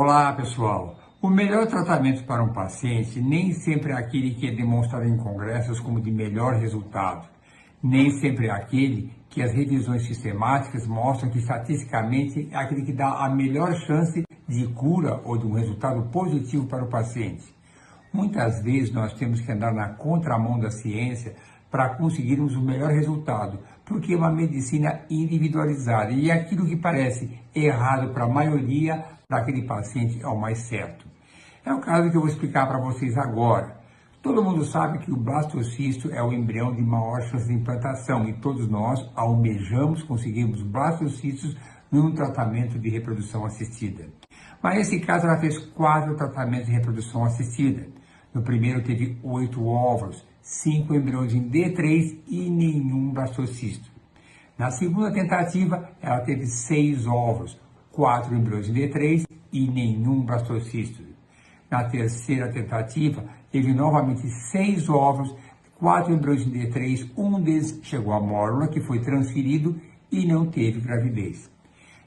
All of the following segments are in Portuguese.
Olá, pessoal. O melhor tratamento para um paciente nem sempre é aquele que é demonstrado em congressos como de melhor resultado. Nem sempre é aquele que as revisões sistemáticas mostram que estatisticamente é aquele que dá a melhor chance de cura ou de um resultado positivo para o paciente. Muitas vezes nós temos que andar na contramão da ciência para conseguirmos o melhor resultado, porque é uma medicina individualizada e aquilo que parece errado para a maioria, para aquele paciente é o mais certo. É o caso que eu vou explicar para vocês agora. Todo mundo sabe que o blastocisto é o embrião de maior chance de implantação e todos nós almejamos conseguirmos blastocistos num tratamento de reprodução assistida. Mas nesse caso ela fez quatro tratamentos de reprodução assistida. No primeiro teve oito óvulos, cinco embriões em D3 e nenhum blastocisto. Na segunda tentativa, ela teve seis óvulos, quatro embriões em D3 e nenhum blastocisto. Na terceira tentativa, teve novamente seis óvulos, quatro embriões em D3, um deles chegou à mórula, que foi transferido e não teve gravidez.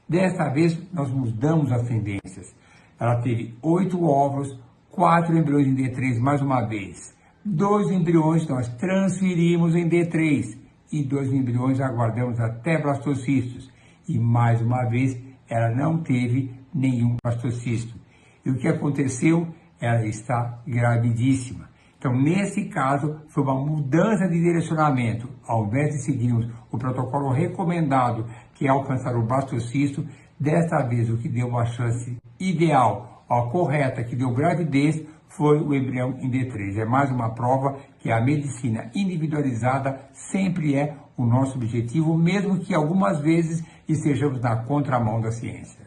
Desta vez, nós mudamos as tendências. Ela teve oito óvulos, quatro embriões em D3 mais uma vez. Dois embriões nós transferimos em D3 e dois embriões aguardamos até blastocistos. E mais uma vez, ela não teve nenhum blastocisto. E o que aconteceu? Ela está gravidíssima. Então, nesse caso, foi uma mudança de direcionamento. Ao invés de seguirmos o protocolo recomendado, que é alcançar o blastocisto, desta vez o que deu a chance ideal a correta que deu gravidez foi o embrião em D3. É mais uma prova que a medicina individualizada sempre é o nosso objetivo, mesmo que algumas vezes estejamos na contramão da ciência.